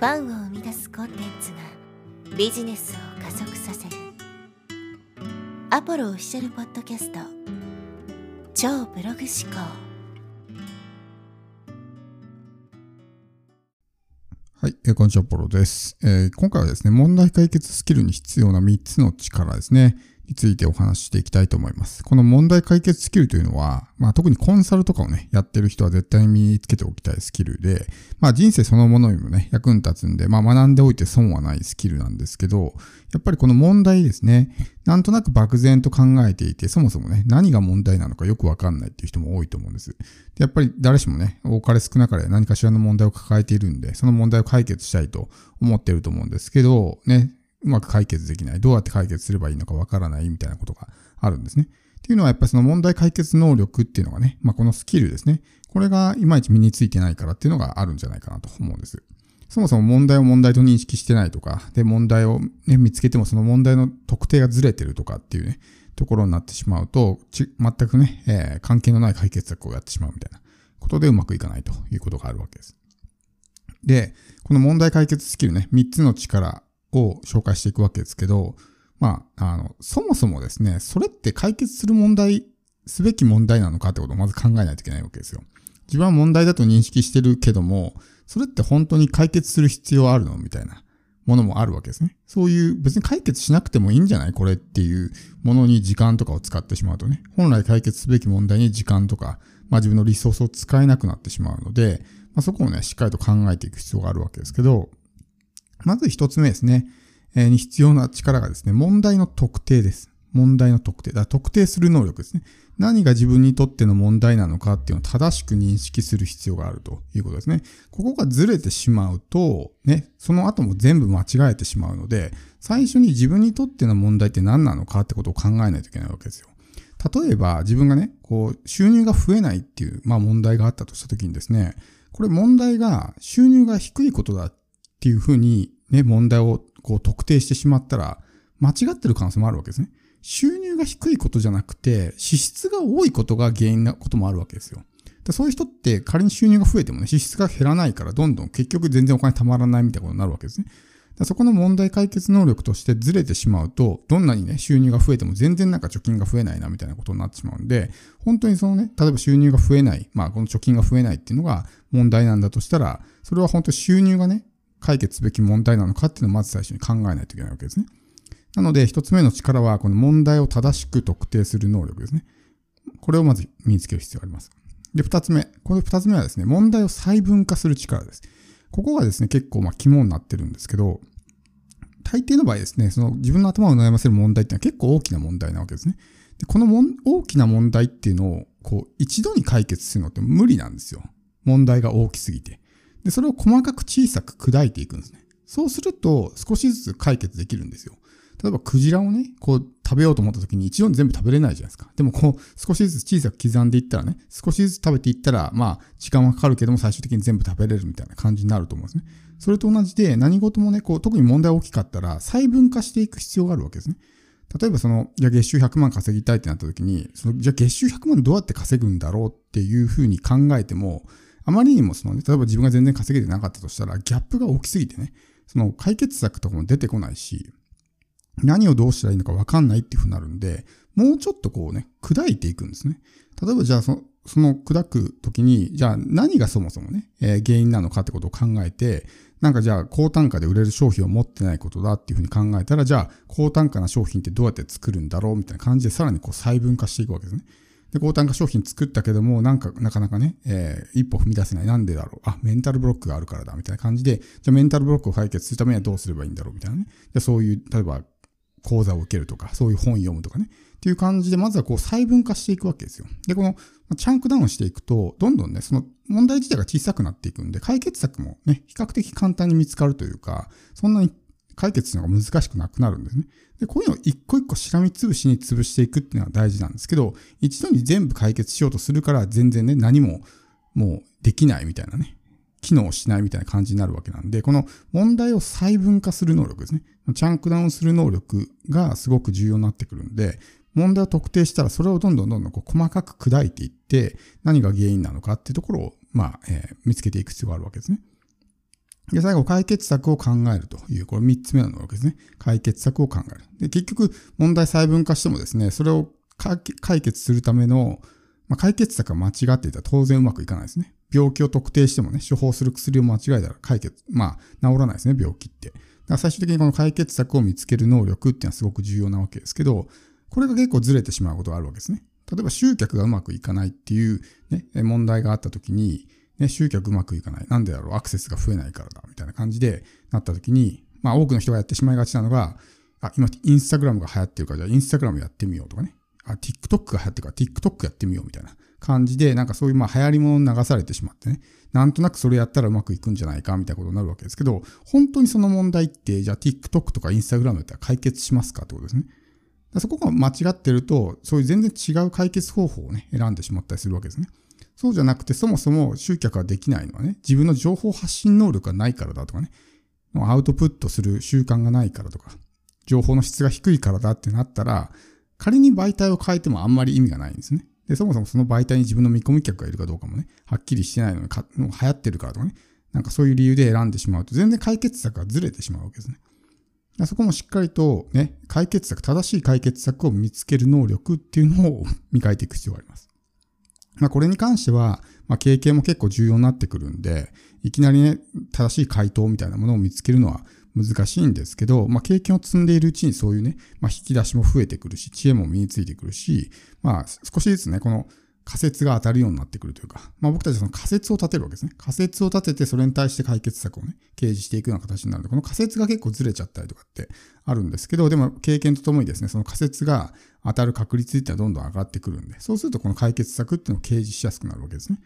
ファンを生み出すコンテンツがビジネスを加速させるアポロオフィシャルポッドキャスト超ブログ思考はい、えー、こんにちは、ポロです、えー。今回はですね、問題解決スキルに必要な3つの力ですね。についてお話ししていきたいと思います。この問題解決スキルというのは、まあ、特にコンサルとかをね、やってる人は絶対身につけておきたいスキルで、まあ、人生そのものにもね、役に立つんで、まあ、学んでおいて損はないスキルなんですけど、やっぱりこの問題ですね、なんとなく漠然と考えていて、そもそもね、何が問題なのかよくわかんないっていう人も多いと思うんです。でやっぱり誰しもね、多かれ少なかれ何かしらの問題を抱えているんで、その問題を解決したいと思ってると思うんですけど、ね、うまく解決できない。どうやって解決すればいいのかわからないみたいなことがあるんですね。っていうのはやっぱりその問題解決能力っていうのがね、まあ、このスキルですね。これがいまいち身についてないからっていうのがあるんじゃないかなと思うんです。そもそも問題を問題と認識してないとか、で、問題を、ね、見つけてもその問題の特定がずれてるとかっていうね、ところになってしまうと、全くね、えー、関係のない解決策をやってしまうみたいなことでうまくいかないということがあるわけです。で、この問題解決スキルね、3つの力を紹介していくわけですけど、まあ、あの、そもそもですね、それって解決する問題、すべき問題なのかってことをまず考えないといけないわけですよ。自分は問題だと認識してるけども、それって本当に解決する必要あるのみたいなものもあるわけですね。そういう別に解決しなくてもいいんじゃないこれっていうものに時間とかを使ってしまうとね、本来解決すべき問題に時間とか、まあ自分のリソースを使えなくなってしまうので、まあ、そこをね、しっかりと考えていく必要があるわけですけど、まず一つ目ですね。えー、に必要な力がですね、問題の特定です。問題の特定。だ特定する能力ですね。何が自分にとっての問題なのかっていうのを正しく認識する必要があるということですね。ここがずれてしまうと、ね、その後も全部間違えてしまうので、最初に自分にとっての問題って何なのかってことを考えないといけないわけですよ。例えば自分がね、こう、収入が増えないっていう、まあ問題があったとしたときにですね、これ問題が収入が低いことだっっていうふうにね、問題をこう特定してしまったら、間違ってる可能性もあるわけですね。収入が低いことじゃなくて、支出が多いことが原因なこともあるわけですよ。そういう人って仮に収入が増えてもね、支出が減らないからどんどん結局全然お金貯まらないみたいなことになるわけですね。そこの問題解決能力としてずれてしまうと、どんなにね、収入が増えても全然なんか貯金が増えないなみたいなことになってしまうんで、本当にそのね、例えば収入が増えない、まあこの貯金が増えないっていうのが問題なんだとしたら、それは本当収入がね、解決すべき問題なのかっていうのをまず最初に考えないといけないわけですね。なので、一つ目の力は、この問題を正しく特定する能力ですね。これをまず身につける必要があります。で、二つ目。この二つ目はですね、問題を細分化する力です。ここがですね、結構まあ肝になってるんですけど、大抵の場合ですね、その自分の頭を悩ませる問題っていうのは結構大きな問題なわけですね。でこのもん大きな問題っていうのを、こう、一度に解決するのって無理なんですよ。問題が大きすぎて。で、それを細かく小さく砕いていくんですね。そうすると少しずつ解決できるんですよ。例えばクジラをね、こう食べようと思った時に一度に全部食べれないじゃないですか。でもこう少しずつ小さく刻んでいったらね、少しずつ食べていったら、まあ時間はかかるけども最終的に全部食べれるみたいな感じになると思うんですね。それと同じで何事もね、こう特に問題大きかったら細分化していく必要があるわけですね。例えばその、じゃあ月収100万稼ぎたいってなった時に、その、じゃあ月収100万どうやって稼ぐんだろうっていうふうに考えても、あまりにもそのね、例えば自分が全然稼げてなかったとしたら、ギャップが大きすぎてね、その解決策とかも出てこないし、何をどうしたらいいのか分かんないっていうふうになるんで、もうちょっとこうね、砕いていくんですね。例えばじゃあその、その砕くときに、じゃあ何がそもそもね、えー、原因なのかってことを考えて、なんかじゃあ高単価で売れる商品を持ってないことだっていうふうに考えたら、じゃあ高単価な商品ってどうやって作るんだろうみたいな感じでさらにこう細分化していくわけですね。で、高単価商品作ったけども、なんか、なかなかね、えー、一歩踏み出せない。なんでだろう。あ、メンタルブロックがあるからだ。みたいな感じで、じゃあメンタルブロックを解決するためにはどうすればいいんだろう。みたいなね。じゃそういう、例えば、講座を受けるとか、そういう本読むとかね。っていう感じで、まずはこう細分化していくわけですよ。で、この、チャンクダウンしていくと、どんどんね、その問題自体が小さくなっていくんで、解決策もね、比較的簡単に見つかるというか、そんなに解決するのが難しくなくなるんですね。で、こういうのを一個一個しらみつぶしに潰していくっていうのは大事なんですけど、一度に全部解決しようとするから全然ね、何ももうできないみたいなね、機能しないみたいな感じになるわけなんで、この問題を細分化する能力ですね。チャンクダウンする能力がすごく重要になってくるんで、問題を特定したらそれをどんどんどんどんこう細かく砕いていって、何が原因なのかっていうところを、まあ、えー、見つけていく必要があるわけですね。で、最後、解決策を考えるという、これ3つ目の能力ですね。解決策を考える。で、結局、問題細分化してもですね、それを解決するための、まあ、解決策が間違っていたら当然うまくいかないですね。病気を特定してもね、処方する薬を間違えたら解決、まあ、治らないですね、病気って。だから最終的にこの解決策を見つける能力っていうのはすごく重要なわけですけど、これが結構ずれてしまうことがあるわけですね。例えば集客がうまくいかないっていうね、問題があった時に、ね、集客うまくいかない。なんでだろうアクセスが増えないからだ。みたいな感じでなった時に、まあ多くの人がやってしまいがちなのが、あ、今インスタグラムが流行ってるから、じゃあインスタグラムやってみようとかね。あ、TikTok が流行ってるから TikTok やってみようみたいな感じで、なんかそういうまあ流行り物に流されてしまってね。なんとなくそれやったらうまくいくんじゃないかみたいなことになるわけですけど、本当にその問題って、じゃあ TikTok とか Instagram だったら解決しますか？ってことですね。そこが間違ってると、そういう全然違う解決方法をね、選んでしまったりするわけですね。そうじゃなくて、そもそも集客ができないのはね、自分の情報発信能力がないからだとかね、アウトプットする習慣がないからとか、情報の質が低いからだってなったら、仮に媒体を変えてもあんまり意味がないんですね。で、そもそもその媒体に自分の見込み客がいるかどうかもね、はっきりしてないのにか、流行ってるからとかね、なんかそういう理由で選んでしまうと、全然解決策がずれてしまうわけですね。そこもしっかりとね、解決策、正しい解決策を見つける能力っていうのを 磨いていく必要があります。まあこれに関しては、まあ経験も結構重要になってくるんで、いきなりね、正しい回答みたいなものを見つけるのは難しいんですけど、まあ経験を積んでいるうちにそういうね、まあ引き出しも増えてくるし、知恵も身についてくるし、まあ少しずつね、この仮説が当たるようになってくるというか、まあ僕たちはその仮説を立てるわけですね。仮説を立ててそれに対して解決策をね、掲示していくような形になるので、この仮説が結構ずれちゃったりとかってあるんですけど、でも経験とともにですね、その仮説が当たる確率っていうのはどんどん上がってくるんで、そうするとこの解決策っていうのを掲示しやすくなるわけですね。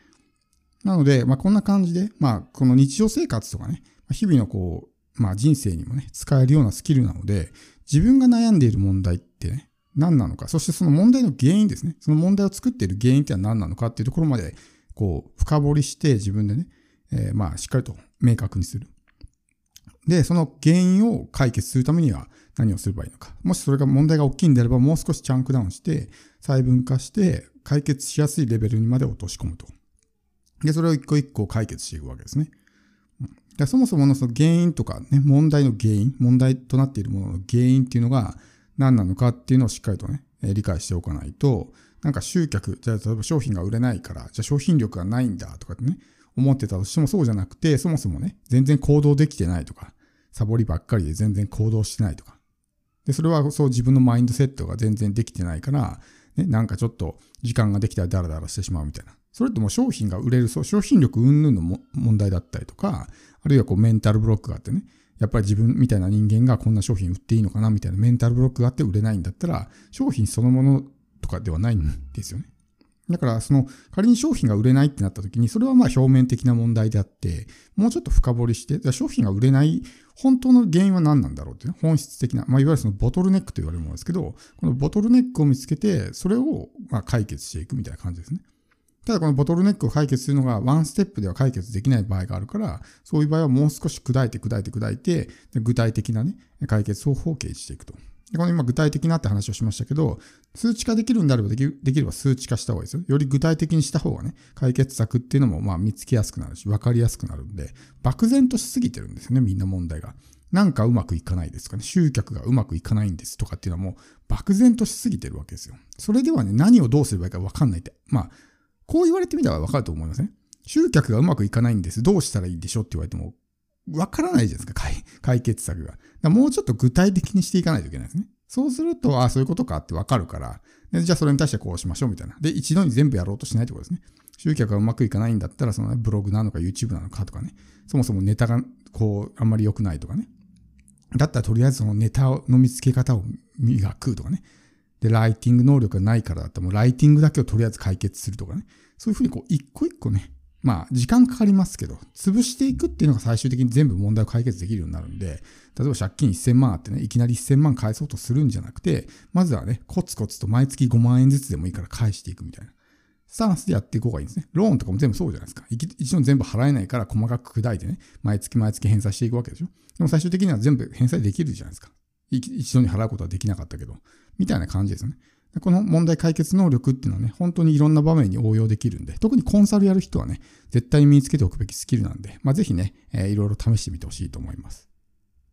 なので、まあこんな感じで、まあこの日常生活とかね、日々のこう、まあ人生にもね、使えるようなスキルなので、自分が悩んでいる問題ってね、何なのか、そしてその問題の原因ですね。その問題を作っている原因ってのは何なのかっていうところまで、こう、深掘りして自分でね、えー、まあ、しっかりと明確にする。で、その原因を解決するためには何をすればいいのか。もしそれが問題が大きいんであれば、もう少しチャンクダウンして、細分化して、解決しやすいレベルにまで落とし込むと。で、それを一個一個解決していくわけですね。でそもそものその原因とかね、問題の原因、問題となっているものの原因っていうのが、何なのかっていうのをしっかりとね、理解しておかないと、なんか集客、じゃあ例えば商品が売れないから、じゃあ商品力がないんだとかってね、思ってたとしてもそうじゃなくて、そもそもね、全然行動できてないとか、サボりばっかりで全然行動してないとか。で、それはそう自分のマインドセットが全然できてないから、ね、なんかちょっと時間ができたらダラダラしてしまうみたいな。それってもう商品が売れる、そう、商品力云々の問題だったりとか、あるいはこうメンタルブロックがあってね、やっぱり自分みたいな人間がこんな商品売っていいのかなみたいなメンタルブロックがあって売れないんだったら、商品そのものとかではないんですよね。だから、その、仮に商品が売れないってなった時に、それはまあ表面的な問題であって、もうちょっと深掘りして、商品が売れない本当の原因は何なんだろうっていう、本質的な、まあ、いわゆるそのボトルネックと言われるものですけど、このボトルネックを見つけて、それをま解決していくみたいな感じですね。ただこのボトルネックを解決するのがワンステップでは解決できない場合があるから、そういう場合はもう少し砕いて砕いて砕いて、具体的なね、解決方法を掲示していくと。でこの今具体的なって話をしましたけど、数値化できるんであればできできれば数値化した方がいいですよ。より具体的にした方がね、解決策っていうのもまあ見つけやすくなるし、わかりやすくなるんで、漠然としすぎてるんですよね、みんな問題が。なんかうまくいかないですかね。集客がうまくいかないんですとかっていうのはもう漠然としすぎてるわけですよ。それではね、何をどうすればいいかわかんないって。まあ、こう言われてみたらわかると思いません、ね、集客がうまくいかないんです。どうしたらいいでしょうって言われても、わからないじゃないですか、解決策が。もうちょっと具体的にしていかないといけないですね。そうすると、ああ、そういうことかってわかるからで、じゃあそれに対してこうしましょうみたいな。で、一度に全部やろうとしないってことですね。集客がうまくいかないんだったら、その、ね、ブログなのか YouTube なのかとかね、そもそもネタがこう、あんまり良くないとかね。だったらとりあえずそのネタの見つけ方を磨くとかね。で、ライティング能力がないからだったらもうライティングだけをとりあえず解決するとかね。そういうふうにこう、一個一個ね、まあ、時間かかりますけど、潰していくっていうのが最終的に全部問題を解決できるようになるんで、例えば借金1000万あってね、いきなり1000万返そうとするんじゃなくて、まずはね、コツコツと毎月5万円ずつでもいいから返していくみたいな。スタンスでやっていこうがいいんですね。ローンとかも全部そうじゃないですか。一度全部払えないから細かく砕いてね、毎月毎月返済していくわけでしょ。でも最終的には全部返済できるじゃないですか。一度に払うことはできなかったけど、みたいな感じですよね。この問題解決能力っていうのはね、本当にいろんな場面に応用できるんで、特にコンサルやる人はね、絶対に身につけておくべきスキルなんで、まあ、ぜひね、えー、いろいろ試してみてほしいと思います。